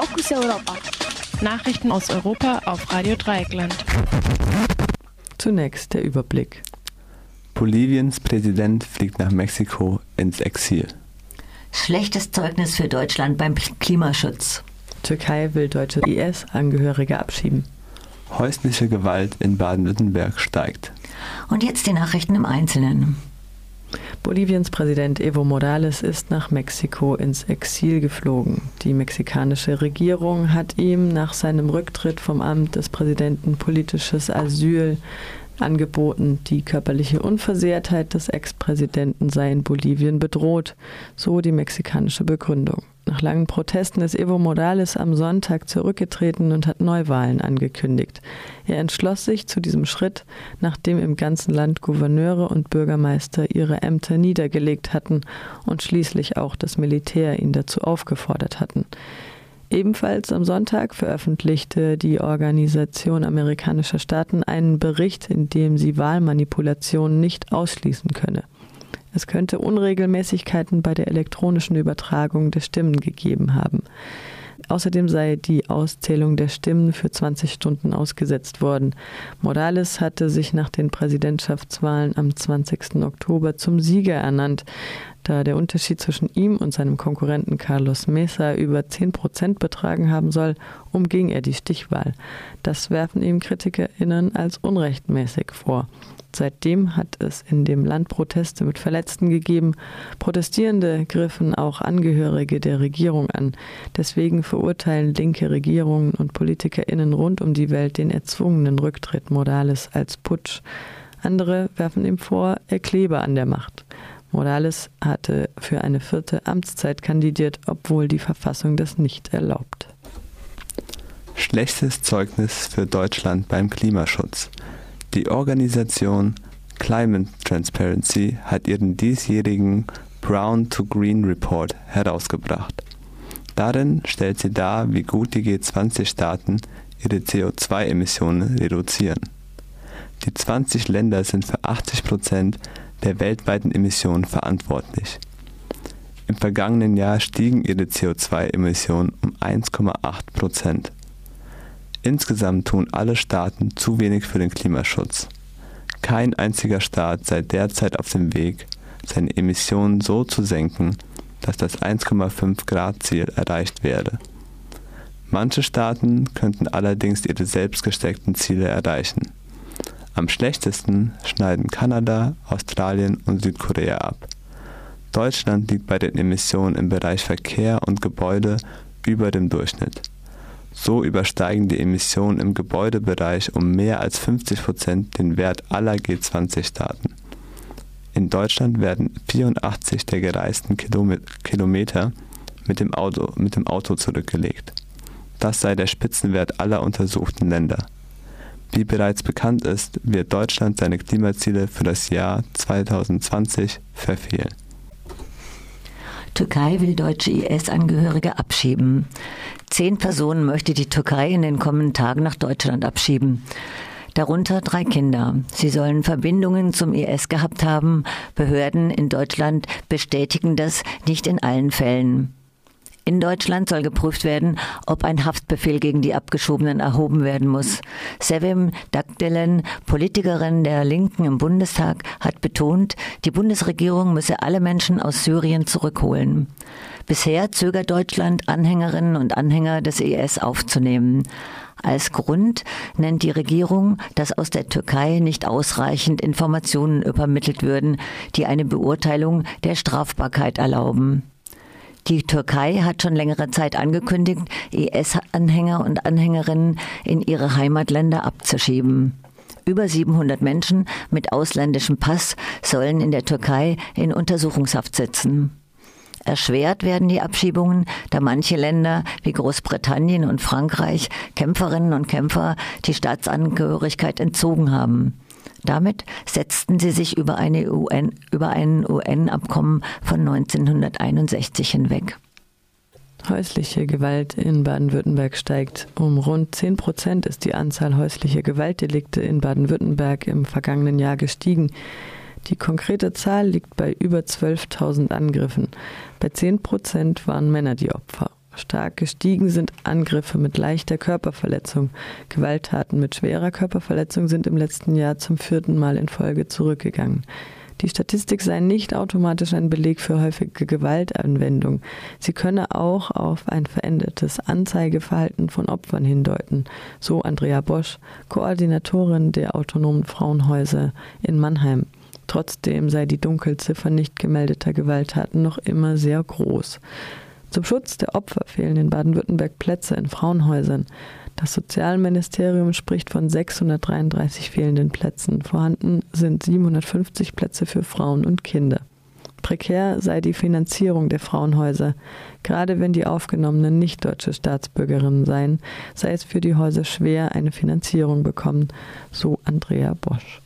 Fokus Europa. Nachrichten aus Europa auf Radio Dreieckland. Zunächst der Überblick. Boliviens Präsident fliegt nach Mexiko ins Exil. Schlechtes Zeugnis für Deutschland beim Klimaschutz. Türkei will deutsche IS-Angehörige abschieben. Häusliche Gewalt in Baden-Württemberg steigt. Und jetzt die Nachrichten im Einzelnen. Boliviens Präsident Evo Morales ist nach Mexiko ins Exil geflogen. Die mexikanische Regierung hat ihm nach seinem Rücktritt vom Amt des Präsidenten politisches Asyl angeboten. Die körperliche Unversehrtheit des Ex-Präsidenten sei in Bolivien bedroht, so die mexikanische Begründung. Nach langen Protesten ist Evo Morales am Sonntag zurückgetreten und hat Neuwahlen angekündigt. Er entschloss sich zu diesem Schritt, nachdem im ganzen Land Gouverneure und Bürgermeister ihre Ämter niedergelegt hatten und schließlich auch das Militär ihn dazu aufgefordert hatten. Ebenfalls am Sonntag veröffentlichte die Organisation amerikanischer Staaten einen Bericht, in dem sie Wahlmanipulationen nicht ausschließen könne. Es könnte Unregelmäßigkeiten bei der elektronischen Übertragung der Stimmen gegeben haben. Außerdem sei die Auszählung der Stimmen für 20 Stunden ausgesetzt worden. Morales hatte sich nach den Präsidentschaftswahlen am 20. Oktober zum Sieger ernannt. Da der Unterschied zwischen ihm und seinem Konkurrenten Carlos Mesa über 10 Prozent betragen haben soll, umging er die Stichwahl. Das werfen ihm KritikerInnen als unrechtmäßig vor. Seitdem hat es in dem Land Proteste mit Verletzten gegeben. Protestierende griffen auch Angehörige der Regierung an. Deswegen verurteilen linke Regierungen und PolitikerInnen rund um die Welt den erzwungenen Rücktritt Morales als Putsch. Andere werfen ihm vor, er klebe an der Macht. Morales hatte für eine vierte Amtszeit kandidiert, obwohl die Verfassung das nicht erlaubt. Schlechtes Zeugnis für Deutschland beim Klimaschutz. Die Organisation Climate Transparency hat ihren diesjährigen Brown to Green Report herausgebracht. Darin stellt sie dar, wie gut die G20-Staaten ihre CO2-Emissionen reduzieren. Die 20 Länder sind für 80 Prozent der weltweiten Emissionen verantwortlich. Im vergangenen Jahr stiegen ihre CO2-Emissionen um 1,8 Prozent. Insgesamt tun alle Staaten zu wenig für den Klimaschutz. Kein einziger Staat sei derzeit auf dem Weg, seine Emissionen so zu senken, dass das 1,5 Grad Ziel erreicht werde. Manche Staaten könnten allerdings ihre selbst gesteckten Ziele erreichen. Am schlechtesten schneiden Kanada, Australien und Südkorea ab. Deutschland liegt bei den Emissionen im Bereich Verkehr und Gebäude über dem Durchschnitt. So übersteigen die Emissionen im Gebäudebereich um mehr als 50 Prozent den Wert aller G20-Staaten. In Deutschland werden 84 der gereisten Kilometer mit dem, Auto, mit dem Auto zurückgelegt. Das sei der Spitzenwert aller untersuchten Länder. Wie bereits bekannt ist, wird Deutschland seine Klimaziele für das Jahr 2020 verfehlen. Türkei will deutsche IS-Angehörige abschieben. Zehn Personen möchte die Türkei in den kommenden Tagen nach Deutschland abschieben. Darunter drei Kinder. Sie sollen Verbindungen zum IS gehabt haben. Behörden in Deutschland bestätigen das nicht in allen Fällen. In Deutschland soll geprüft werden, ob ein Haftbefehl gegen die Abgeschobenen erhoben werden muss. Sevim Dagdelen, Politikerin der Linken im Bundestag, hat betont, die Bundesregierung müsse alle Menschen aus Syrien zurückholen. Bisher zögert Deutschland, Anhängerinnen und Anhänger des IS aufzunehmen. Als Grund nennt die Regierung, dass aus der Türkei nicht ausreichend Informationen übermittelt würden, die eine Beurteilung der Strafbarkeit erlauben. Die Türkei hat schon längere Zeit angekündigt, IS-Anhänger und Anhängerinnen in ihre Heimatländer abzuschieben. Über 700 Menschen mit ausländischem Pass sollen in der Türkei in Untersuchungshaft sitzen. Erschwert werden die Abschiebungen, da manche Länder wie Großbritannien und Frankreich Kämpferinnen und Kämpfer die Staatsangehörigkeit entzogen haben. Damit setzten sie sich über, eine UN, über ein UN-Abkommen von 1961 hinweg. Häusliche Gewalt in Baden-Württemberg steigt. Um rund 10 Prozent ist die Anzahl häuslicher Gewaltdelikte in Baden-Württemberg im vergangenen Jahr gestiegen. Die konkrete Zahl liegt bei über 12.000 Angriffen. Bei 10 Prozent waren Männer die Opfer. Stark gestiegen sind Angriffe mit leichter Körperverletzung. Gewalttaten mit schwerer Körperverletzung sind im letzten Jahr zum vierten Mal in Folge zurückgegangen. Die Statistik sei nicht automatisch ein Beleg für häufige Gewaltanwendung. Sie könne auch auf ein verändertes Anzeigeverhalten von Opfern hindeuten, so Andrea Bosch, Koordinatorin der autonomen Frauenhäuser in Mannheim. Trotzdem sei die Dunkelziffer nicht gemeldeter Gewalttaten noch immer sehr groß. Zum Schutz der Opfer fehlen in Baden-Württemberg Plätze in Frauenhäusern. Das Sozialministerium spricht von 633 fehlenden Plätzen. Vorhanden sind 750 Plätze für Frauen und Kinder. Prekär sei die Finanzierung der Frauenhäuser. Gerade wenn die Aufgenommenen nicht deutsche Staatsbürgerinnen seien, sei es für die Häuser schwer, eine Finanzierung bekommen, so Andrea Bosch.